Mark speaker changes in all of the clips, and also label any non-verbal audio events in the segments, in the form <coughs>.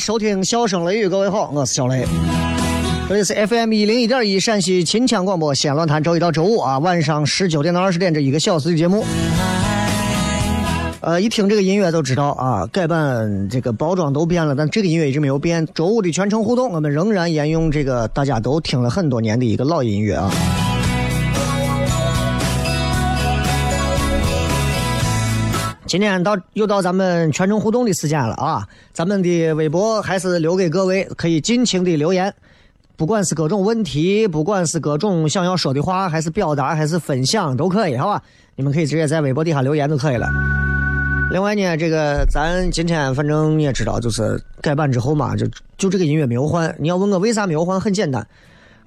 Speaker 1: 收听《笑声雷雨》，各位好，我是小雷。这里是 FM 一零一点一陕西秦腔广播西安论坛，周一到周五啊，晚上十九点到二十点这一个小时的节目。呃，一听这个音乐都知道啊，改版这个包装都变了，但这个音乐一直没有变。周五的全程互动，我们仍然沿用这个大家都听了很多年的一个老音乐啊。今天到又到咱们全程互动的时间了啊！咱们的微博还是留给各位，可以尽情的留言，不管是各种问题，不管是各种想要说的话，还是表达，还是分享，都可以，好吧？你们可以直接在微博底下留言就可以了。另外呢，这个咱今天反正你也知道，就是改版之后嘛，就就这个音乐没有换。你要问我为啥没有换，很简单，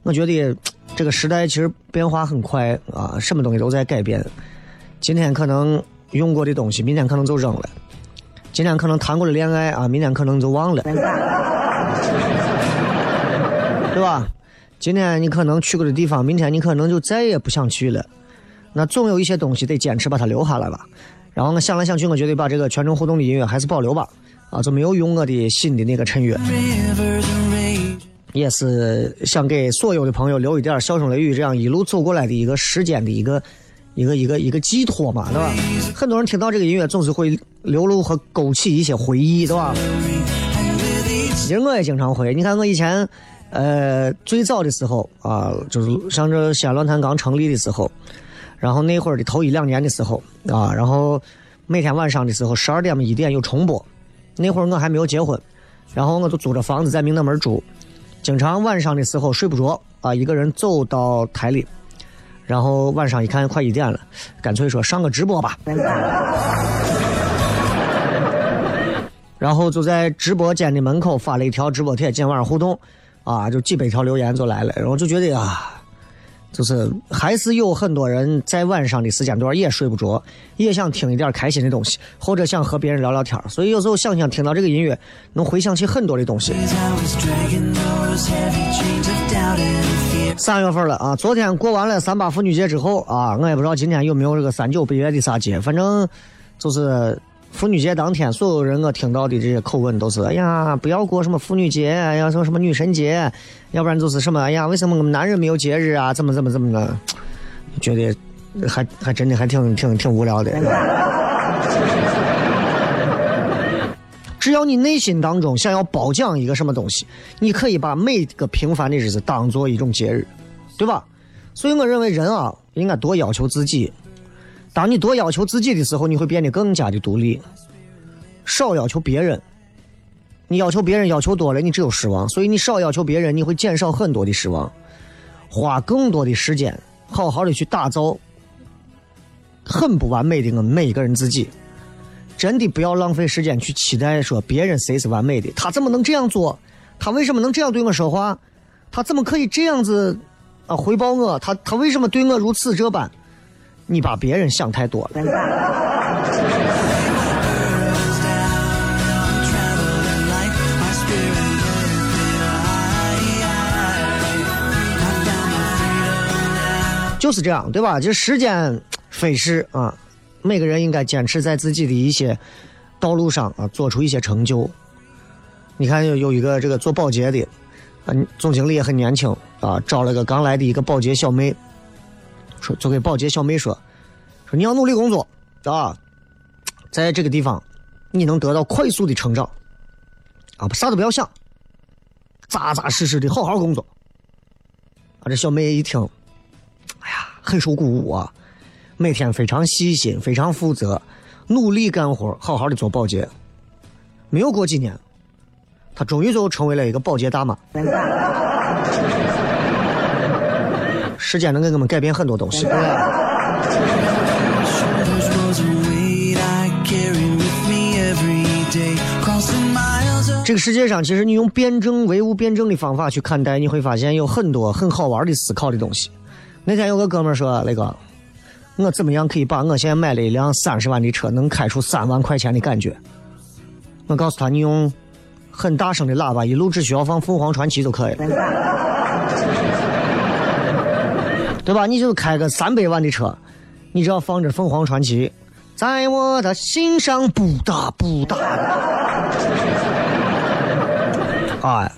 Speaker 1: 我觉得这个时代其实变化很快啊，什么东西都在改变。今天可能。用过的东西，明天可能就扔了；今天可能谈过的恋爱啊，明天可能就忘了，<laughs> 对吧？今天你可能去过的地方，明天你可能就再也不想去了。那总有一些东西得坚持把它留下来吧。然后我想来想去，我觉得把这个全程互动的音乐还是保留吧。啊，就没有用我的新的那个衬乐，也是想给所有的朋友留一点笑声雷雨这样一路走过来的一个时间的一个。一个一个一个寄托嘛，对吧？很多人听到这个音乐，总是会流露和勾起一些回忆，对吧？其实我也经常会。你看我以前，呃，最早的时候啊，就是像这西安论坛刚成立的时候，然后那会儿的头一两年的时候啊，然后每天晚上的时候十二点嘛一点有重播。那会儿我还没有结婚，然后我就租着房子在明德门住，经常晚上的时候睡不着啊，一个人走到台里。然后晚上一看快一点了，干脆说上个直播吧。然后就在直播间的门口发了一条直播帖，今天晚上互动，啊，就几百条留言就来了。然后就觉得啊，就是还是有很多人在晚上的时间段也睡不着，也想听一点开心的东西，或者想和别人聊聊天所以有时候想想听到这个音乐，能回想起很多的东西。三月份了啊！昨天过完了三八妇女节之后啊，我也不知道今天有没有这个三九北月的啥节，反正就是妇女节当天，所有人我听到的这些口吻都是：哎呀，不要过什么妇女节，哎呀，什么什么女神节，要不然就是什么，哎呀，为什么我们男人没有节日啊？怎么怎么怎么的？觉得还还真的还挺挺挺无聊的。只要你内心当中想要褒奖一个什么东西，你可以把每个平凡的日子当做一种节日，对吧？所以我认为人啊，应该多要求自己。当你多要求自己的时候，你会变得更加的独立。少要求别人，你要求别人要求多了，你只有失望。所以你少要求别人，你会减少很多的失望。花更多的时间，好好的去打造很不完美的我们每一个人自己。真的不要浪费时间去期待说别人谁是完美的，他怎么能这样做？他为什么能这样对我说话？他怎么可以这样子啊回报我？他他为什么对我如此这般？你把别人想太多了。就是这样，对吧？就时间飞逝啊。每个人应该坚持在自己的一些道路上啊，做出一些成就。你看，有有一个这个做保洁的，啊，总经理也很年轻啊，招了个刚来的一个保洁小妹，说就给保洁小妹说，说你要努力工作啊，在这个地方你能得到快速的成长啊，啥都不要想，扎扎实实的好好工作。啊，这小妹一听，哎呀，很受鼓舞啊。每天非常细心，非常负责，努力干活，好好的做保洁。没有过几年，他终于就成为了一个保洁大妈。<laughs> 时间能给我们改变很多东西。这个世界上，其实你用辩证唯物辩证的方法去看待，你会发现有很多很好玩的思考的东西。那天有个哥们说，那个。我怎么样可以把我现在买了一辆三十万的车能开出三万块钱的感觉？我告诉他，你用很大声的喇叭，一路只需要放凤凰传奇就可以了，对吧？你就开个三百万的车，你只要放着凤凰传奇，在我的心上不大不大的，哎，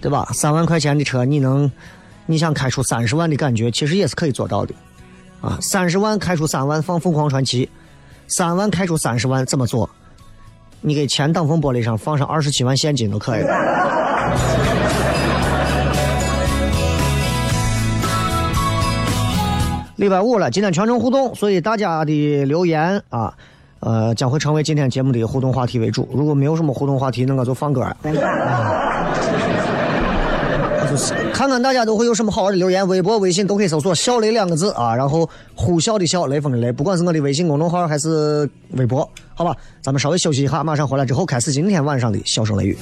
Speaker 1: 对吧？三万块钱的车，你能你想开出三十万的感觉，其实也是可以做到的。啊，三十万开出三万放凤凰传奇，三万开出三十万怎么做？你给前挡风玻璃上放上二十七万现金都可以了。礼拜五了，今天全程互动，所以大家的留言啊，呃，将会成为今天节目的互动话题为主。如果没有什么互动话题，那我就放歌。看看大家都会有什么好玩的留言，微博、微信都可以搜索“小雷”两个字啊，然后呼啸的笑，雷锋的雷，不管是我的微信公众号还是微博，好吧，咱们稍微休息一下，马上回来之后开始今天晚上的笑声雷雨。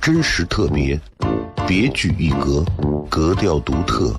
Speaker 2: 真实特别，别。具一格，格调独特，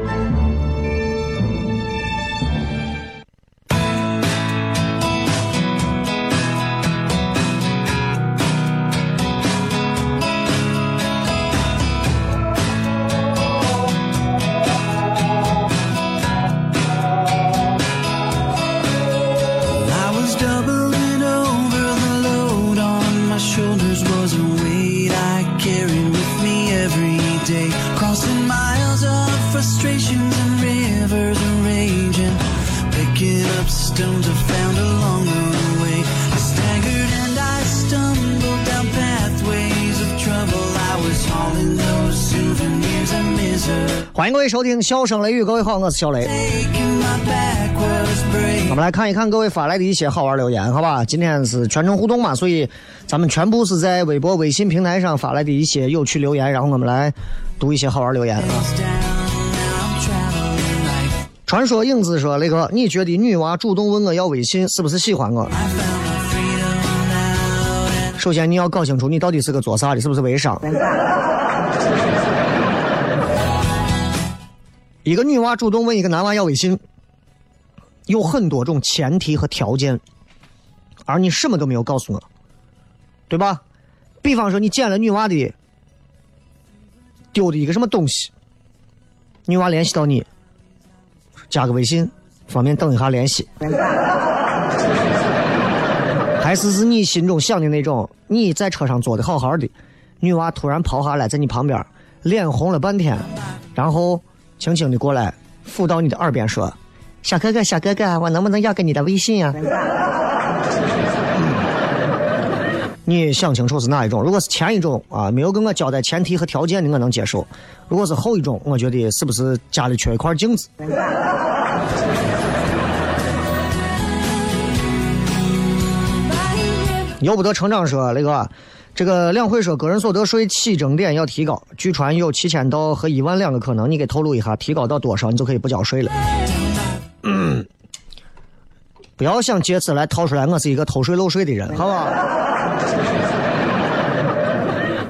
Speaker 1: 各位收听《笑声雷雨》，各位好，我是小雷。我们来看一看各位发来的一些好玩留言，好吧？今天是全程互动嘛，所以咱们全部是在微博、微信平台上发来的一些有趣留言，然后我们来读一些好玩留言啊。传说影子说：“雷哥，你觉得女娃主动问我要微信，是不是喜欢我？首先你要搞清楚你到底是个做啥的，是不是微商？一个女娃主动问一个男娃要微信，有很多种前提和条件，而你什么都没有告诉我，对吧？比方说你捡了女娃的丢的一个什么东西，女娃联系到你，加个微信，方便等一下联系。还是是你心中想的那种，你在车上坐的好好的，女娃突然跑下来在你旁边，脸红了半天，然后轻轻的过来附到你的耳边说：“小哥哥，小哥哥，我能不能要个你的微信呀、<laughs> 你想清楚是哪一种？如果是前一种啊，没有跟我交代前提和条件的，我能接受；如果是后一种，我觉得是不是家里缺一块镜子？由不得成长说那个，这个两会说个人所得税起征点要提高，据传有七千到和一万两个可能，你给透露一下，提高到多少你就可以不交税了。嗯，不要想借此来套出来我是一个偷税漏税的人，好吧？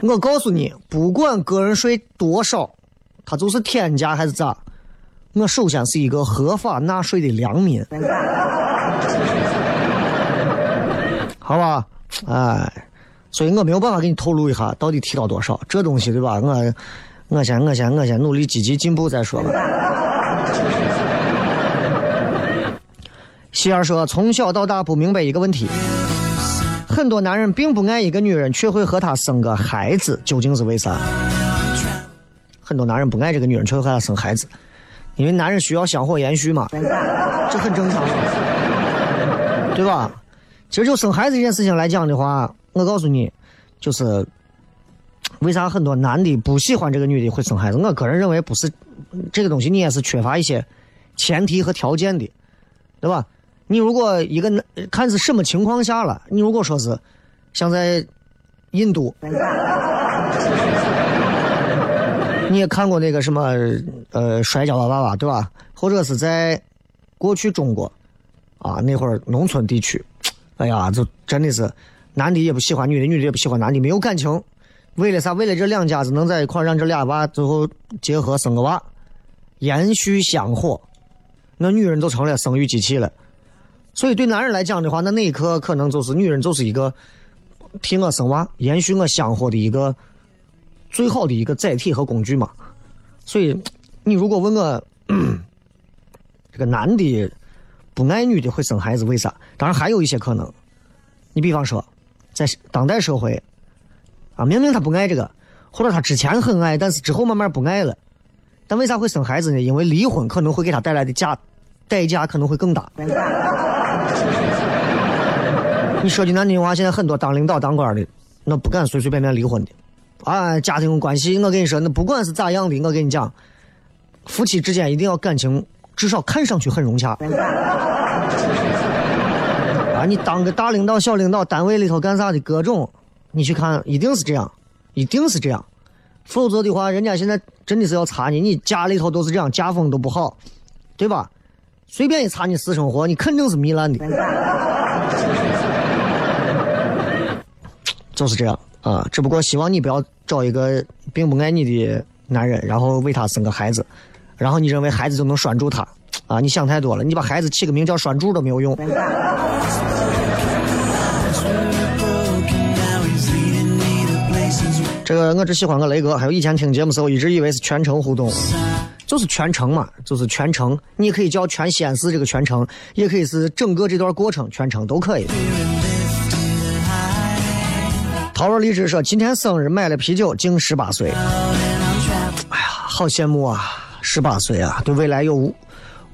Speaker 1: 我告诉你，不管个人税多少，它就是天价还是咋，我首先是一个合法纳税的良民，好吧？哎，所以我没有办法给你透露一下到底提到多少，这东西对吧？我我先我先我先努力积极进步再说吧。<laughs> 希儿说，从小到大不明白一个问题，很多男人并不爱一个女人，却会和她生个孩子，究竟是为啥？很多男人不爱这个女人，却会和她生孩子，因为男人需要香火延续嘛，这很正常，对吧？其实就生孩子这件事情来讲的话，我告诉你，就是 <tsk> 为啥很多男的不喜欢这个女的会生孩子？我个人认为不是这个东西，你也是缺乏一些前提和条件的，对吧？你如果一个看是什么情况下了，你如果说是像在印度，<laughs> 你也看过那个什么呃摔跤吧爸爸对吧？或者是在过去中国啊那会儿农村地区，哎呀，就真的是男的也不喜欢女的，女的也不喜欢男的，没有感情。为了啥？为了这两家子能在一块，让这俩娃最后结合生个娃，延续香火，那女人就成了生育机器了。所以对男人来讲的话，那那一刻可能就是女人就是一个替我生娃、延续我香火的一个最好的一个载体和工具嘛。所以你如果问我，这个男的不爱女的会生孩子，为啥？当然还有一些可能。你比方说，在当代社会，啊，明明他不爱这个，或者他之前很爱，但是之后慢慢不爱了，但为啥会生孩子呢？因为离婚可能会给他带来的价代价可能会更大。<laughs> 你说句难听话，现在很多当领导当官的，那不敢随随便便离婚的，啊，家庭关系，我跟你说，那不管是咋样的，我跟你讲，夫妻之间一定要感情至少看上去很融洽。啊，你当个大领导、小领导，单位里头干啥的各种，你去看，一定是这样，一定是这样，否则的话，人家现在真的是要查你，你家里头都是这样，家风都不好，对吧？随便一查你私生活，你肯定是糜烂的。就是这样啊，只不过希望你不要找一个并不爱你的男人，然后为他生个孩子，然后你认为孩子就能拴住他啊？你想太多了，你把孩子起个名叫拴柱都没有用。这个我只喜欢个雷哥，还有以前听节目时候一直以为是全程互动，就是全程嘛，就是全程，你可以叫全西安市这个全程，也可以是整个这段过程全程都可以。桃儿荔枝说今天生日买了啤酒，敬十八岁。哎呀，好羡慕啊！十八岁啊，对未来有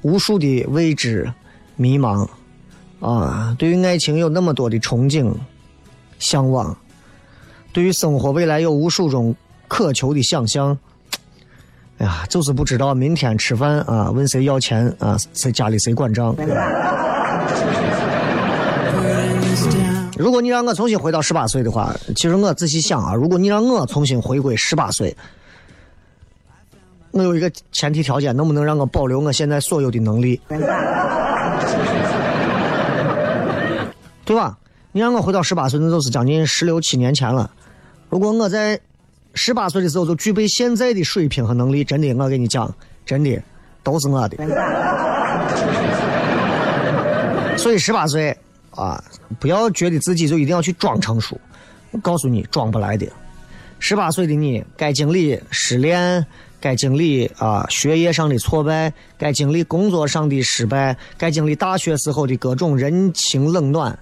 Speaker 1: 无数的未知、迷茫啊，对于爱情有那么多的憧憬、向往，对于生活未来有无数种渴求的想象。哎呀，就是不知道明天吃饭啊，问谁要钱啊，谁家里谁管账。如果你让我重新回到十八岁的话，其实我仔细想啊，如果你让我重新回归十八岁，我有一个前提条件，能不能让我保留我现在所有的能力？对吧？你让我回到十八岁，那就是将近十六七年前了。如果我在十八岁的时候就具备现在的水平和能力，真的，我跟你讲，真的都是我的。所以十八岁啊，不要觉得自己就一定要去装成熟，我告诉你，装不来的。十八岁的你，该经历失恋，该经历啊学业上的挫败，该经历工作上的失败，该经历大学时候的各种人情冷暖，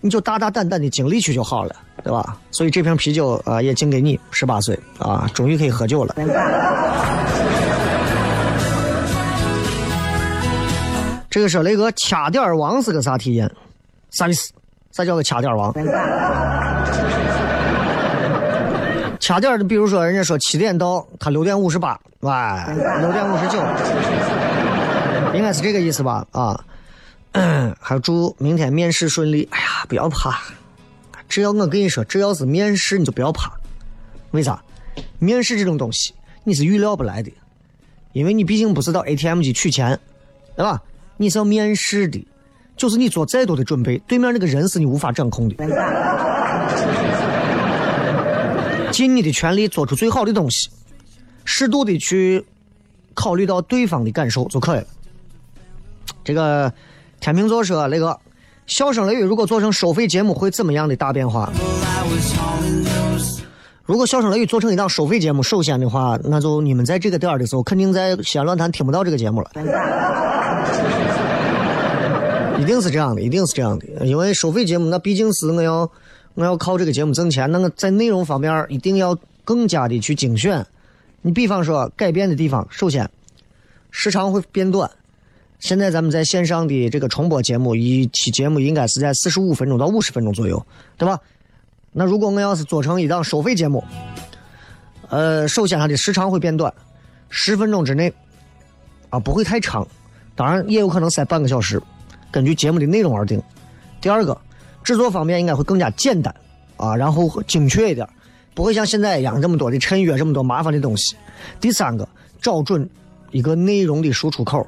Speaker 1: 你就大大胆胆的经历去就好了，对吧？所以这瓶啤酒啊，也敬给你，十八岁啊，终于可以喝酒了。这个说雷哥掐点王是个啥体验？啥意思？啥叫个掐点王？掐点儿的，比如说人家说七点到，他六点五十八，哎，六点五十九，应该是这个意思吧？啊，<clears throat> 还有祝明天面试顺利。哎呀，不要怕，只要我跟你说，只要是面试，你就不要怕。为啥？面试这种东西，你是预料不来的，因为你毕竟不是到 ATM 机取钱，对吧？你是要面试的，就是你做再多的准备，对面那个人是你无法掌控的。尽你的全力做出最好的东西，适度的去考虑到对方的感受就可以了。这个天秤座说那个笑声雷雨如果做成收费节目会怎么样的大变化？如果笑声雷雨做成一档收费节目，首先的话，那就你们在这个点儿的时候，肯定在西安论坛听不到这个节目了。<laughs> 一定是这样的，一定是这样的，因为收费节目那毕竟是我要我要靠这个节目挣钱，那我在内容方面一定要更加的去精选。你比方说改变的地方，首先时长会变短。现在咱们在线上的这个重播节目，一期节目应该是在四十五分钟到五十分钟左右，对吧？那如果我要是做成一档收费节目，呃，首先它的时长会变短，十分钟之内，啊，不会太长，当然也有可能塞半个小时，根据节目的内容而定。第二个，制作方面应该会更加简单啊，然后精确一点，不会像现在一样这么多的衬约，这么多麻烦的东西。第三个，找准一个内容的输出口，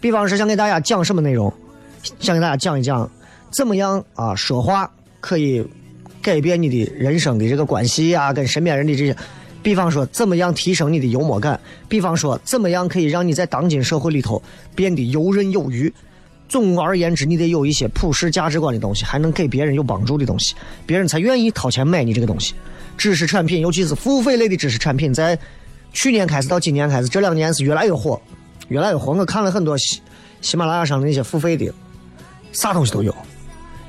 Speaker 1: 比方说想给大家讲什么内容，想给大家讲一讲怎么样啊说话可以改变你的人生的这个关系啊，跟身边人的这些。比方说，怎么样提升你的幽默感？比方说，怎么样可以让你在当今社会里头变得游刃有余？总而言之，你得有一些普世价值观的东西，还能给别人有帮助的东西，别人才愿意掏钱买你这个东西。知识产品，尤其是付费类的知识产品，在去年开始到今年开始，这两年是越来越火，越来越火。我看了很多喜喜马拉雅上的那些付费的，啥东西都有，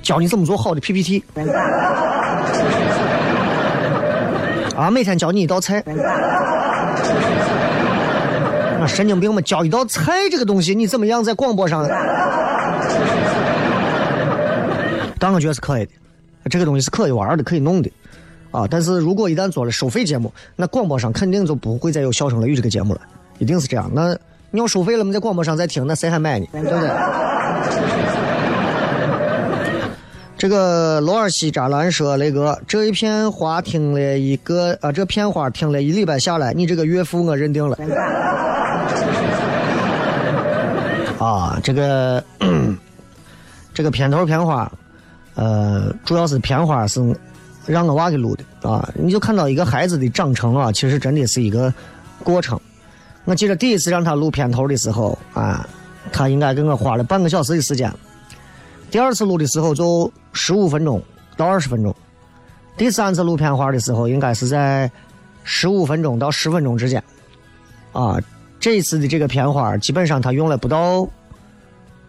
Speaker 1: 教你怎么做好的 PPT。啊，每天教你一道菜，那神经病嘛，教一道菜这个东西，你怎么样在广播上？但我觉得是可以的，这个东西是可以玩的，可以弄的，啊！但是如果一旦做了收费节目，那广播上肯定就不会再有笑声雷雨这个节目了，一定是这样。那你要收费了，我们在广播上再听，那谁还买呢？对不对？<laughs> 这个罗尔西扎兰说：“雷哥，这一片花听了一个啊，这片花听了一礼拜下来，你这个岳父我认定了。<laughs> 啊，这个 <coughs> 这个片头片花，呃，主要是片花是让我娃给录的啊。你就看到一个孩子的长成啊，其实真的是一个过程。我记得第一次让他录片头的时候啊，他应该给我花了半个小时的时间。第二次录的时候就十五分钟到二十分钟，第三次录片花的时候应该是在十五分钟到十分钟之间。啊，这次的这个片花基本上他用了不到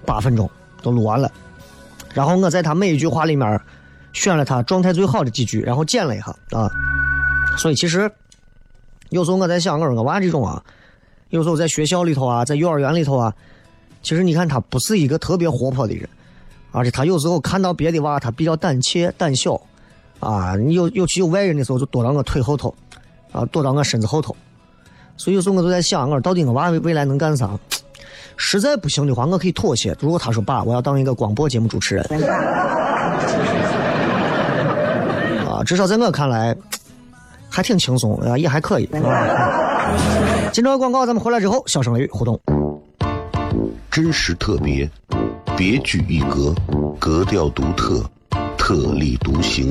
Speaker 1: 八分钟都录完了，然后我在他每一句话里面选了他状态最好的几句，然后剪了一下啊。所以其实有时候我在想，我说我娃这种啊，有时候在学校里头啊，在幼儿园里头啊，其实你看他不是一个特别活泼的人。而且他有时候看到别的娃，他比较胆怯胆小，啊，你有尤其有外人的时候，就躲到我腿后头，啊，躲到我身子后头。所以有时候我都在想，我到底我娃未来能干啥？实在不行的话，我可以妥协。如果他说爸，我要当一个广播节目主持人，啊，至少在我看来，还挺轻松，也还可以。啊、今朝广告，咱们回来之后，小声雷雨互动。
Speaker 2: 真实特别，别具一格，格调独特，特立独行，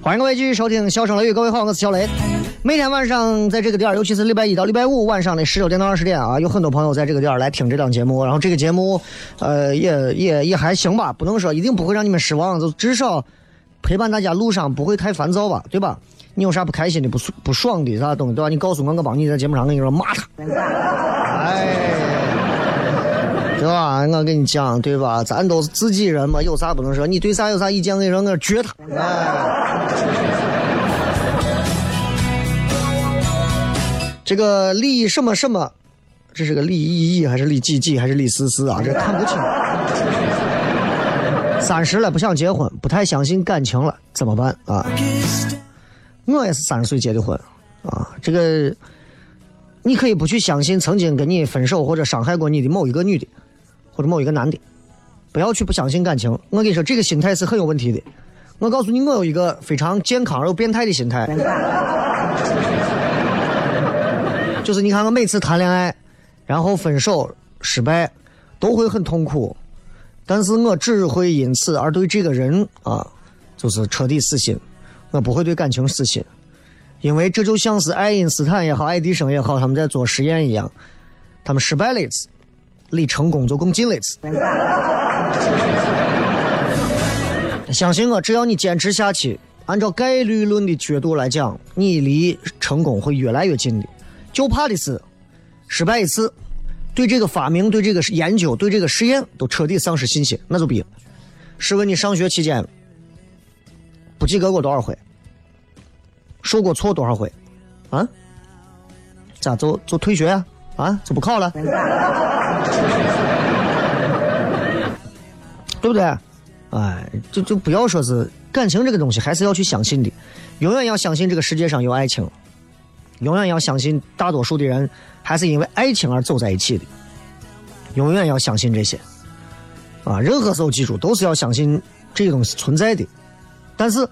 Speaker 1: 欢迎各位继续收听《笑声雷雨》，各位好，我是小雷。每天晚上在这个点儿，尤其是礼拜一到礼拜五晚上的十九点到二十点啊，有很多朋友在这个点儿来听这档节目。然后这个节目，呃，也也也还行吧，不能说一定不会让你们失望，就至少陪伴大家路上不会太烦躁吧，对吧？你有啥不开心的、不不爽的啥东西，对吧？你告诉我，我帮你在节目上跟你说骂他。哎，对吧？我跟你讲，对吧？咱都是自己人嘛，有啥不能说？你对啥有啥意见，跟你说，我撅他。哎。这个李什么什么，这是个李毅毅还是李几几还是李思思啊？这看不清。三十了不想结婚，不太相信感情了，怎么办啊？我也是三十岁结的婚啊。这个你可以不去相信曾经跟你分手或者伤害过你的某一个女的，或者某一个男的，不要去不相信感情。我跟你说，这个心态是很有问题的。我告诉你，我有一个非常健康而又变态的心态。<laughs> 就是你看，我每次谈恋爱，然后分手失败，都会很痛苦，但是我只会因此而对这个人啊，就是彻底死心，我不会对感情死心，因为这就像是爱因斯坦也好，爱迪生也好，他们在做实验一样，他们失败了一次，离成功就更近了一次。<laughs> 相信我，只要你坚持下去，按照概率论的角度来讲，你离成功会越来越近的。就怕的是失败一次，对这个发明、对这个研究、对这个实验都彻底丧失信心，那就逼了。试问你上学期间不及格过多少回？受过挫多少回？啊？咋就就退学啊？啊？就不考了？<laughs> 对不对？哎，就就不要说是感情这个东西，还是要去相信的，永远要相信这个世界上有爱情，永远要相信大多数的人还是因为爱情而走在一起的，永远要相信这些。啊，任何时候记住都是要相信这个东西存在的，但是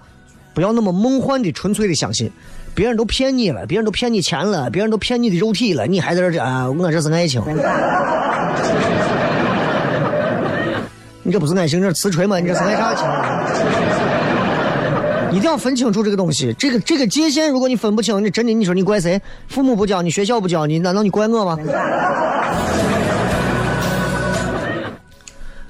Speaker 1: 不要那么梦幻的、纯粹的相信，别人都骗你了，别人都骗你钱了，别人都骗你的肉体了，你还在这儿啊，我这是爱情。你这不是爱情，这是瓷锤吗？你这是爱啥情？一定要分清楚这个东西，这个这个界限，如果你分不清，你真的你说你怪谁？父母不教你，学校不教你，难道你怪我吗？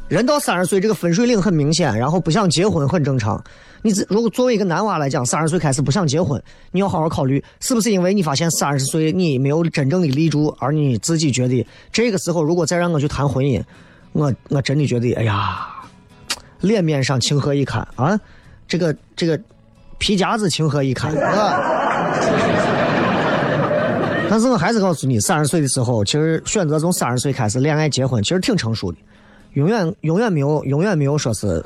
Speaker 1: 人到三十岁，这个分水岭很明显，然后不想结婚很正常。你自如果作为一个男娃来讲，三十岁开始不想结婚，你要好好考虑，是不是因为你发现三十岁你没有真正的立住，而你自己觉得这个时候如果再让我去谈婚姻，我我真的觉得，哎呀，脸面上情何以堪啊！这个这个皮夹子情何以堪啊！<laughs> 但是我还是告诉你，三十岁的时候，其实选择从三十岁开始恋爱结婚，其实挺成熟的。永远永远没有永远没有说是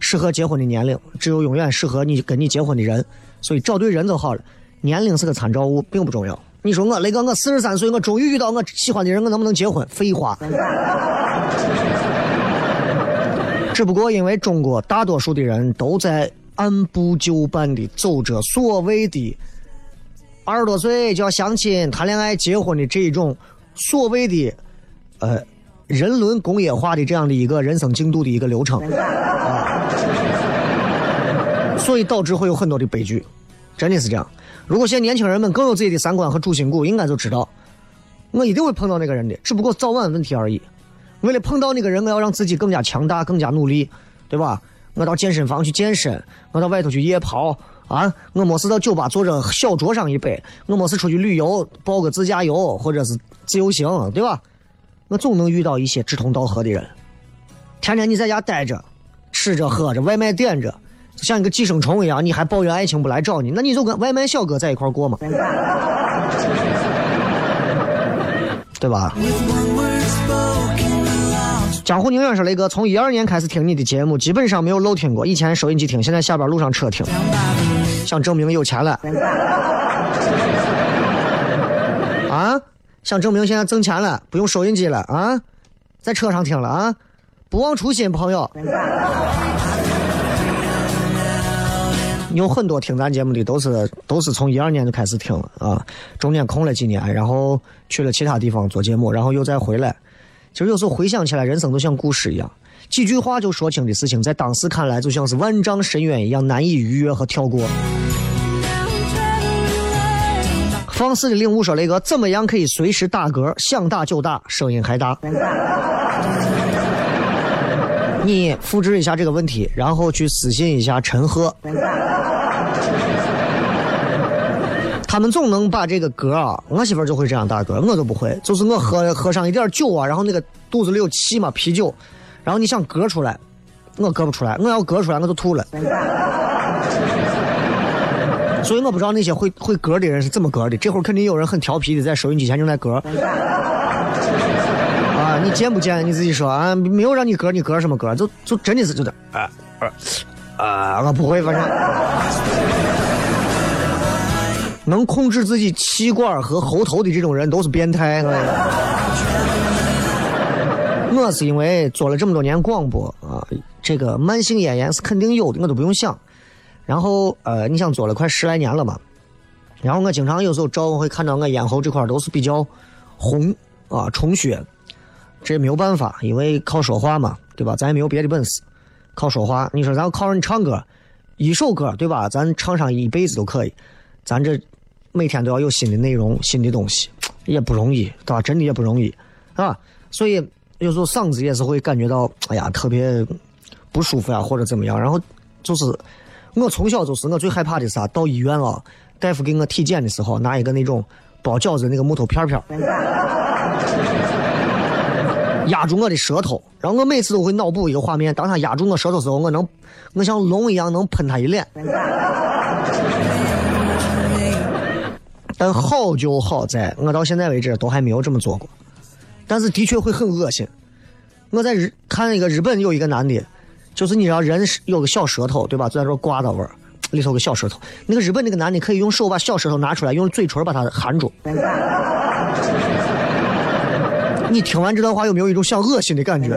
Speaker 1: 适合结婚的年龄，只有永远适合你跟你结婚的人。所以找对人就好了，年龄是个参照物，并不重要。你说我雷哥，我四十三岁，我终于遇到我喜欢的人，我能不能结婚？废话。只不过因为中国大多数的人都在按部就班的走着所谓的二十多岁就要相亲、谈恋爱、结婚的这一种所谓的呃。人伦工业化的这样的一个人生进度的一个流程，啊，所以导致会有很多的悲剧，真的是这样。如果现在年轻人们更有自己的三观和主心骨，应该就知道，我一定会碰到那个人的，只不过早晚问题而已。为了碰到那个人，我要让自己更加强大、更加努力，对吧？我到健身房去健身，我到外头去夜跑啊，我没事到酒吧坐着小酌上一杯，我没事出去旅游，报个自驾游或者是自由行，对吧？我总能遇到一些志同道合的人，天天你在家待着，吃着喝着，外卖点着，像一个寄生虫一样，你还抱怨爱情不来找你，那你就跟外卖小哥在一块过嘛，<laughs> 对吧？江湖宁远说雷哥，从一二年开始听你的节目，基本上没有漏听过，以前收音机听，现在下班路上车听，想证明有钱了。啊？想证明现在挣钱了，不用收音机了啊，在车上听了啊，不忘初心，朋友。有很多听咱节目的都是都是从一二年就开始听了啊，中间空了几年，然后去了其他地方做节目，然后又再回来。其实有时候回想起来，人生就像故事一样，几句话就说清的事情，在当时看来就像是万丈深渊一样难以逾越和跳过。放肆的领悟说：“雷哥，怎么样可以随时打嗝？想打就打，声音还大。你复制一下这个问题，然后去私信一下陈赫。他们总能把这个嗝啊，我媳妇就会这样打嗝，我都不会。就是我喝喝上一点酒啊，然后那个肚子里有气嘛，啤酒，然后你想嗝出来，我嗝不出来，我要嗝出来我就吐了。”所以我不知道那些会会歌的人是怎么歌的。这会儿肯定有人很调皮的在收音机前正在歌。啊，你见不见？你自己说啊，没有让你歌，你歌什么歌？就就真的是就的啊啊！我不会，反正能控制自己气管和喉头的这种人都是变态。我是因为做了这么多年广播啊，这个慢性咽炎是肯定有的，我都不用想。然后，呃，你想做了快十来年了嘛？然后我经常有时候照我会看到我咽喉这块都是比较红啊，充血。这也没有办法，因为靠说话嘛，对吧？咱也没有别的本事，靠说话。你说咱要靠着你唱歌，一首歌对吧？咱唱上一辈子都可以。咱这每天都要有新的内容、新的东西，也不容易，对吧？真的也不容易啊。所以有时候嗓子也是会感觉到，哎呀，特别不舒服呀，或者怎么样。然后就是。我从小就是我最害怕的啥？到医院啊，大夫给我体检的时候，拿一个那种包饺子那个木头片片，<laughs> 压住我的舌头，然后我每次都会脑补一个画面：当他压住我舌头时候，我能，我像龙一样能喷他一脸。但好就好在我到现在为止都还没有这么做过，但是的确会很恶心。我在日看一个日本有一个男的。就是你知道人有个小舌头，对吧？就在这刮的味儿，里头个小舌头。那个日本那个男的可以用手把小舌头拿出来，用嘴唇把它含住。你听完这段话有没有一种想恶心的感觉？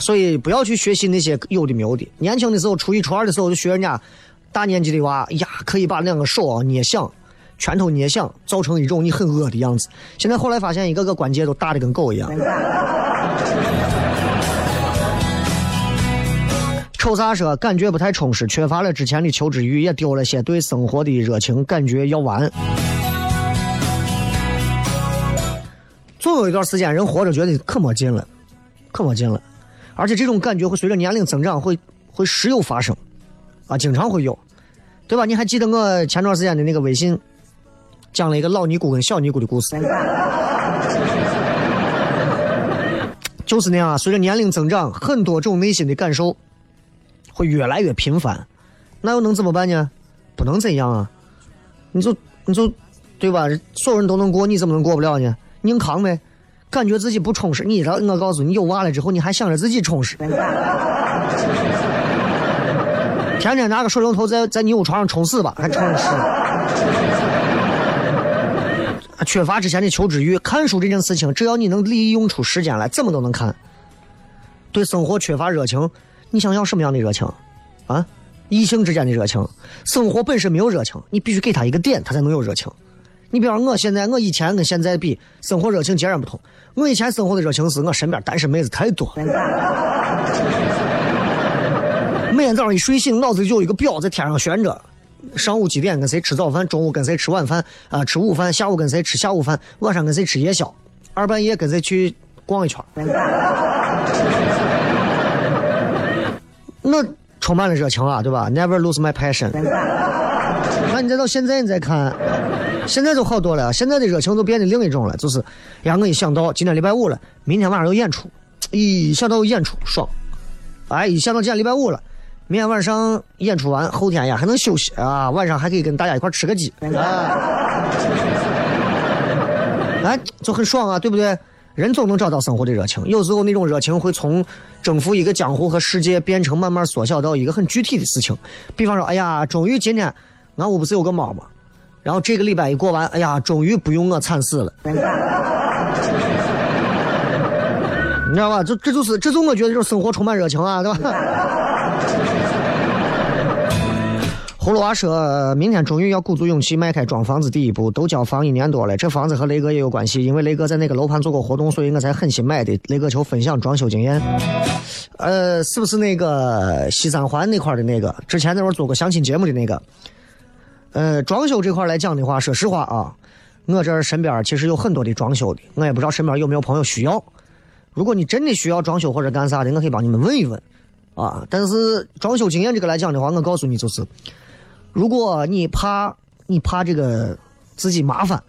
Speaker 1: 所以不要去学习那些有的没有的。年轻的时候，初一初二的时候就学人家大年纪的娃，呀，可以把两个手啊捏响，拳头捏响，造成一种你很恶的样子。现在后来发现，一个个关节都大的跟狗一样。瞅啥说感觉不太充实，缺乏了之前的求知欲，也丢了些对生活的热情，感觉要完。总有一段时间，人活着觉得可没劲了，可没劲了，而且这种感觉会随着年龄增长，会会时有发生，啊，经常会有，对吧？你还记得我前段时间的那个微信，讲了一个老尼姑跟小尼姑的故事，就是那样啊。随着年龄增长，很多种内心的感受会越来越频繁，那又能怎么办呢？不能怎样啊？你就你就对吧？所有人都能过，你怎么能过不了呢？硬扛呗，感觉自己不充实。你让我告诉你，有娃了之后，你还想着自己充实，<laughs> 天天拿个水龙头在在你屋床上冲屎吧，还充实。缺乏之前的求知欲，看书这件事情，只要你能利用出时间来，怎么都能看。对生活缺乏热情，你想要什么样的热情？啊，异性之间的热情，生活本身没有热情，你必须给他一个点，他才能有热情。你比方我现在，我以前跟现在比，生活热情截然不同。我以前生活的热情是我身边单身妹子太多，每天早上一睡醒，脑子里就有一个表在天上悬着，上午几点跟谁吃早饭，中午跟谁吃晚饭，啊，吃午饭，下午跟谁吃下午饭，晚上跟谁吃夜宵，二半夜跟谁去逛一圈。那充满了热情啊，对吧？Never lose my passion。那你再到现在你再看。现在就好多了，现在的热情都变得另一种了，就是，呀，我一想到今天礼拜五了，明天晚上有演出，一想到有演出爽，哎，一想到今天礼拜五了，明天晚上演出完，后天呀还能休息啊，晚上还可以跟大家一块吃个鸡，哎，就很爽啊，对不对？人总能找到生活的热情，有时候那种热情会从征服一个江湖和世界，变成慢慢缩小到一个很具体的事情，比方说，哎呀，终于今天俺屋不是有个猫吗？然后这个礼拜一过完，哎呀，终于不用我惨死了，你知道吧？这这就是这就我觉得这种生活充满热情啊，对吧？葫芦娃说明天终于要鼓足勇气迈开装房子第一步，都交房一年多了，这房子和雷哥也有关系，因为雷哥在那个楼盘做过活动，所以我才狠心买的。雷哥求分享装修经验，呃，是不是那个西三环那块的那个？之前那会儿做过相亲节目的那个？呃，装修这块来讲的话，说实话啊，我这儿身边其实有很多的装修的，我也不知道身边有没有朋友需要。如果你真的需要装修或者干啥的，我可以帮你们问一问啊。但是装修经验这个来讲的话，我告诉你就是，如果你怕你怕这个自己麻烦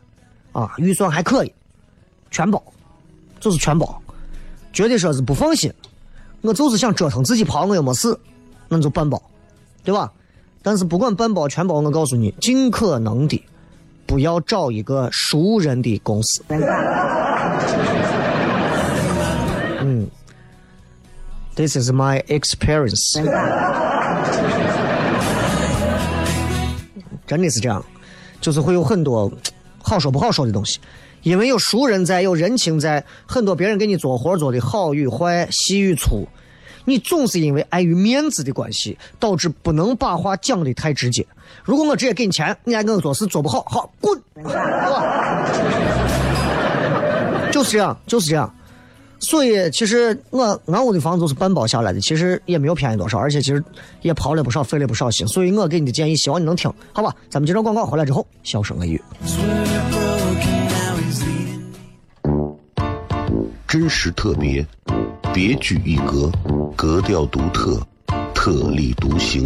Speaker 1: 啊，预算还可以，全包，就是全包，觉得说是不放心，我就是想折腾自己跑，我又没事，那就半包，对吧？但是不管半包全包，我告诉你，尽可能的不要找一个熟人的公司。嗯，This is my experience。<laughs> 真的是这样，就是会有很多好说不好说的东西，因为有熟人在，有人情在，很多别人给你做活做的好与坏、细与粗。你总是因为碍于面子的关系，导致不能把话讲的太直接。如果我直接给你钱，你还跟我做事做不好，好滚，就是这样，就是这样。所以其实我俺屋的房子是半包下来的，其实也没有便宜多少，而且其实也跑了不少，费了不少心。所以我给你的建议，希望你能听，好吧？咱们接着广告回来之后，笑声雷雨，
Speaker 2: 真实特别。别具一格，格调独特，特立独行，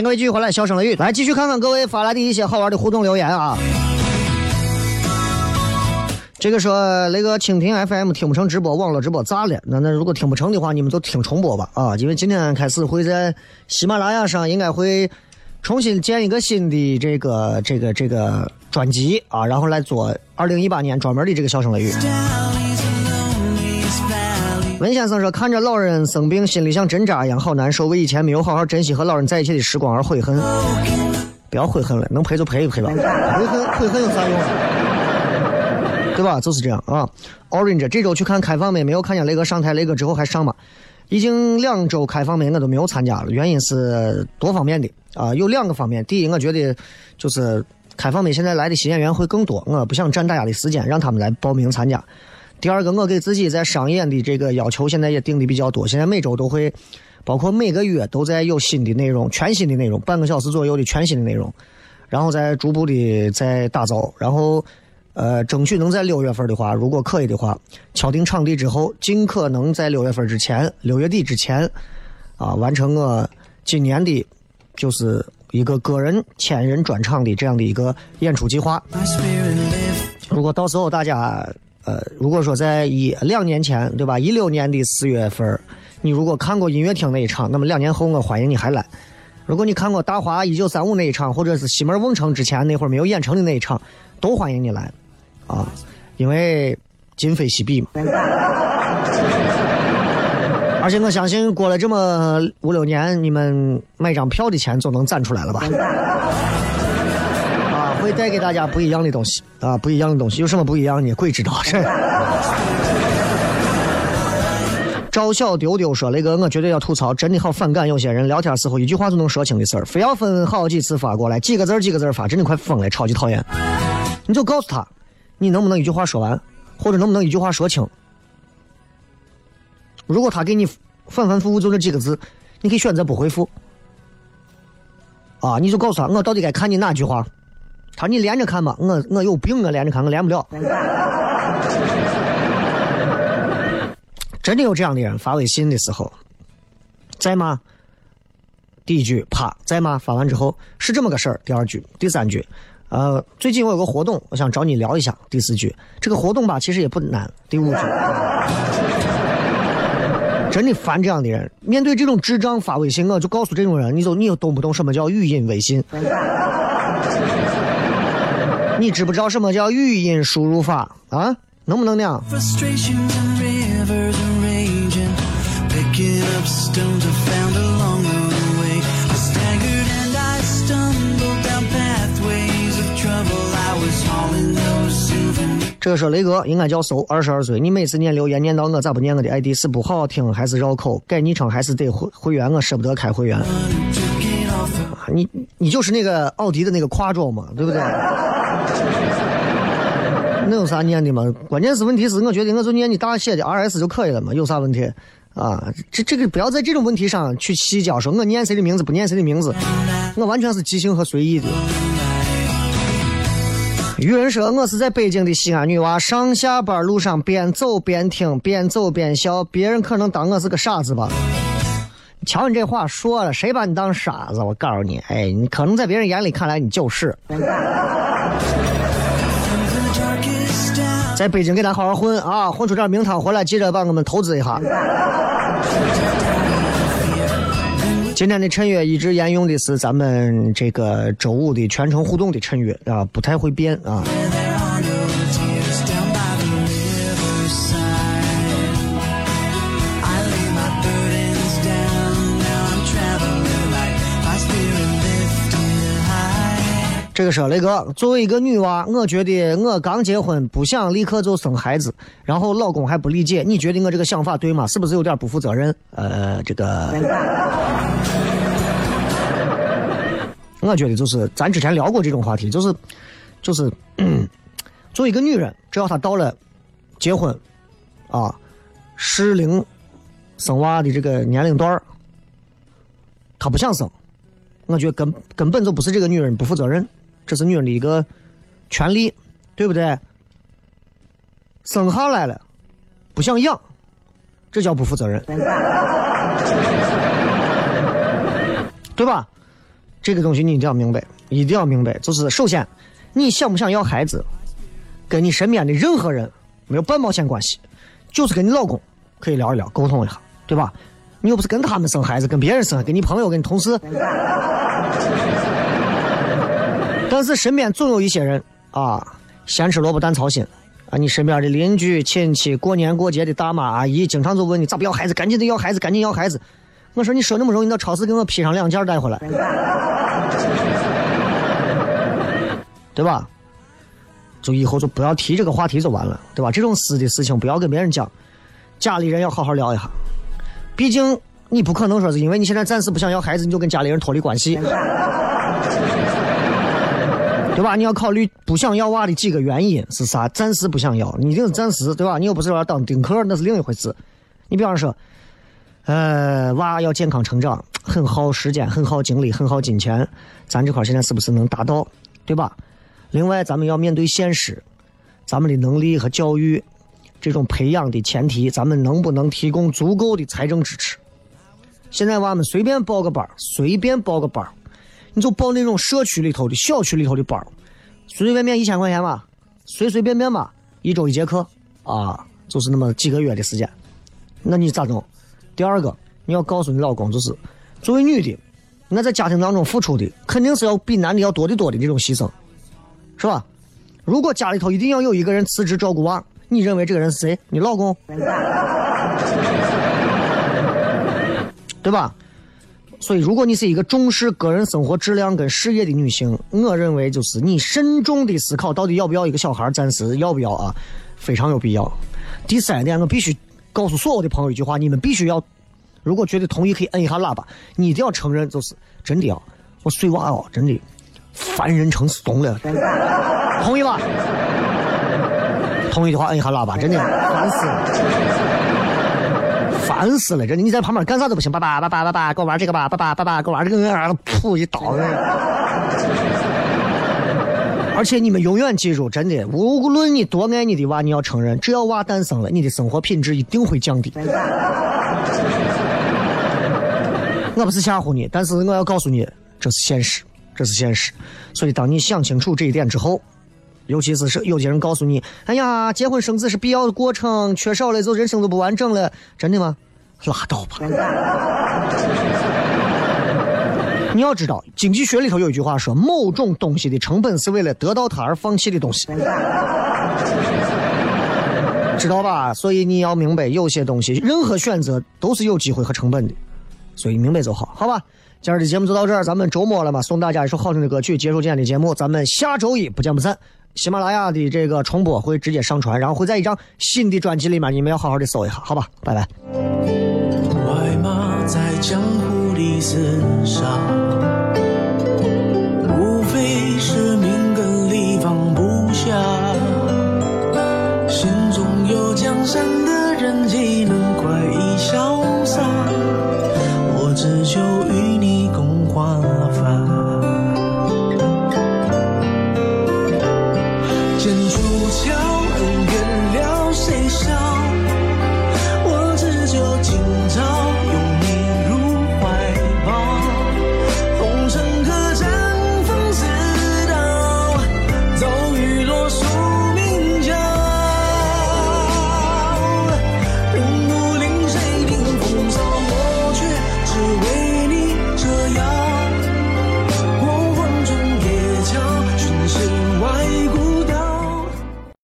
Speaker 1: 迎各位继续回来，笑声雷雨，来继续看看各位发来的一些好玩的互动留言啊。这个说那个蜻蜓 FM 听不成直播，网络直播咋了？那那如果听不成的话，你们就听重播吧啊！因为今天开始会在喜马拉雅上应该会重新建一个新的这个这个这个专辑啊，然后来做二零一八年专门的这个笑声雷雨。文先生说：“看着老人生病，心里像针扎一样，好难受。为以前没有好好珍惜和老人在一起的时光而悔恨。不要悔恨了，能陪就陪一陪吧。悔恨悔恨有啥用？对吧？就是这样啊。Orange 这周去看开放麦，没有看见雷哥上台，雷哥之后还上吗？已经两周开放麦，我都没有参加了。原因是多方面的啊，有两个方面。第一，我觉得就是开放麦现在来的新演员会更多，我不想占大家的时间，让他们来报名参加。”第二个，我给自己在商演的这个要求现在也定的比较多，现在每周都会，包括每个月都在有新的内容，全新的内容，半个小时左右的全新的内容，然后再逐步的在打造，然后，呃，争取能在六月份的话，如果可以的话，敲定场地之后，尽可能在六月份之前，六月底之前，啊，完成我今年的，就是一个个人千人专场的这样的一个演出计划。如果到时候大家。呃，如果说在一两年前，对吧？一六年的四月份，你如果看过音乐厅那一场，那么两年后我欢迎你还来。如果你看过大华一九三五那一场，或者是西门瓮城之前那会儿没有演成的那一场，都欢迎你来，啊，因为今非昔比嘛。<laughs> 而且我相信过了这么五六年，你们买张票的钱总能攒出来了吧？会带给大家不一样的东西啊，不一样的东西有什么不一样呢？鬼知道。这赵 <laughs> 小丢丢说：“那个，我绝对要吐槽，真的好反感有些人聊天时候一句话就能说清的事儿，非要分好几次发过来，几个字几个字发，真的快疯了，超级讨厌。你就告诉他，你能不能一句话说完，或者能不能一句话说清？如果他给你反反复复就这几个字，你可以选择不回复。啊，你就告诉他，我到底该看你哪句话。”他说：“你连着看吧，我我有病，我连着看，我连不了。真的有这样的人发微信的时候，在吗？第一句啪，在吗？发完之后是这么个事儿。第二句、第三句，呃，最近我有个活动，我想找你聊一下。第四句，这个活动吧，其实也不难。第五句，真的烦这样的人。面对这种智障发微信，我就告诉这种人，你就你又懂不懂什么叫语音微信？你知不知道什么叫语音输入法啊？能不能那样？这个说雷哥应该叫搜，二十二岁。你每次念留言念到我咋不念我的 ID？是不好好听还是绕口？改昵称还是得会会员？我舍不得开会员。你你就是那个奥迪的那个夸装嘛，对不对？那有啥念的嘛？关键是问题是我觉得我就念你大写的 R S 就可以了嘛，有啥问题？啊，这这个不要在这种问题上去细交，说我念谁的名字不念谁的名字，我完全是即兴和随意的。有人说我是在北京的西安女娃，上下班路上边走边听，边走边笑，别人可能当我是个傻子吧。瞧你这话说了，谁把你当傻子？我告诉你，哎，你可能在别人眼里看来你就是。在北京给咱好好混啊，混出点名堂回来，记着帮我们投资一下。<laughs> 今天的衬乐一直沿用的是咱们这个周五的全程互动的衬乐啊，不太会变啊。这个说雷哥，作为一个女娃，我觉得我刚结婚，不想立刻就生孩子，然后老公还不理解，你觉得我这个想法对吗？是不是有点不负责任？呃，这个，我觉得就是咱之前聊过这种话题，就是就是，作为一个女人，只要她到了结婚啊适龄生娃的这个年龄段儿，她不想生，我觉得根根本就不是这个女人不负责任。这是女人的一个权利，对不对？生下来了，不想养，这叫不负责任，对吧？这个东西你一定要明白，一定要明白。就是首先，你想不想要孩子，跟你身边的任何人没有半毛钱关系，就是跟你老公可以聊一聊，沟通一下，对吧？你又不是跟他们生孩子，跟别人生，跟你朋友、跟你同事。但是身边总有一些人啊，咸吃萝卜淡操心啊！你身边的邻居、亲戚，过年过节的大妈阿姨，经常就问你咋不要孩子，赶紧的要孩子，赶紧要孩子。我说你说那么容易，你到超市给我批上两件带回来，<laughs> 对吧？就以后就不要提这个话题就完了，对吧？这种私的事情不要跟别人讲，家里人要好好聊一下。毕竟你不可能说是因为你现在暂时不想要孩子，你就跟家里人脱离关系。对吧？你要考虑不想要娃的几个原因是啥？暂时不想要，你一定是暂时，对吧？你又不是要当丁克，那是另一回事。你比方说，呃，娃要健康成长，很耗时间，很耗精力，很耗金钱，咱这块现在是不是能达到？对吧？另外，咱们要面对现实，咱们的能力和教育这种培养的前提，咱们能不能提供足够的财政支持？现在娃们随便报个班，随便报个班。你就报那种社区里头的小区里头的班随随便便一千块钱吧，随随便便吧，一周一节课啊，就是那么几个月的时间，那你咋弄？第二个，你要告诉你老公，就是作为女的，那在家庭当中付出的肯定是要比男的要多得多的这种牺牲，是吧？如果家里头一定要有一个人辞职照顾娃，你认为这个人是谁？你老公，<laughs> 对吧？所以，如果你是一个重视个人生活质量跟事业的女性，我认为就是你慎重的思考到底要不要一个小孩，暂时要不要啊？非常有必要。第三点，我必须告诉所有的朋友一句话：你们必须要，如果觉得同意，可以摁一下喇叭。你一定要承认，就是真的啊，我碎娃哦，真的烦人成怂了。同意吧？<laughs> 同意的话，摁一下喇叭，真的烦死了。烦死了！这你在旁边干啥都不行，爸爸爸爸爸爸，给我玩这个吧，爸爸爸爸给我玩这个，噗一刀。<laughs> 而且你们永远记住，真的，无论你多爱你的娃，你要承认，只要娃诞生了，你的生活品质一定会降低。<laughs> 我不是吓唬你，但是我要告诉你，这是现实，这是现实。所以，当你想清楚这一点之后，尤其是是有些人告诉你：“哎呀，结婚生子是必要的过程，缺少了就人生都不完整了。”真的吗？拉倒吧！你要知道，经济学里头有一句话说：“某种东西的成本是为了得到它而放弃的东西。”知道吧？所以你要明白，有些东西，任何选择都是有机会和成本的。所以明白就好，好吧？今儿的节目就到这儿，咱们周末了嘛，送大家一首好听的歌曲，结束今天的节目。咱们下周一不见不散。喜马拉雅的这个重播会直接上传，然后会在一张新的专辑里面，你们要好好的搜一下，好吧？拜拜。
Speaker 3: 在江湖里厮杀，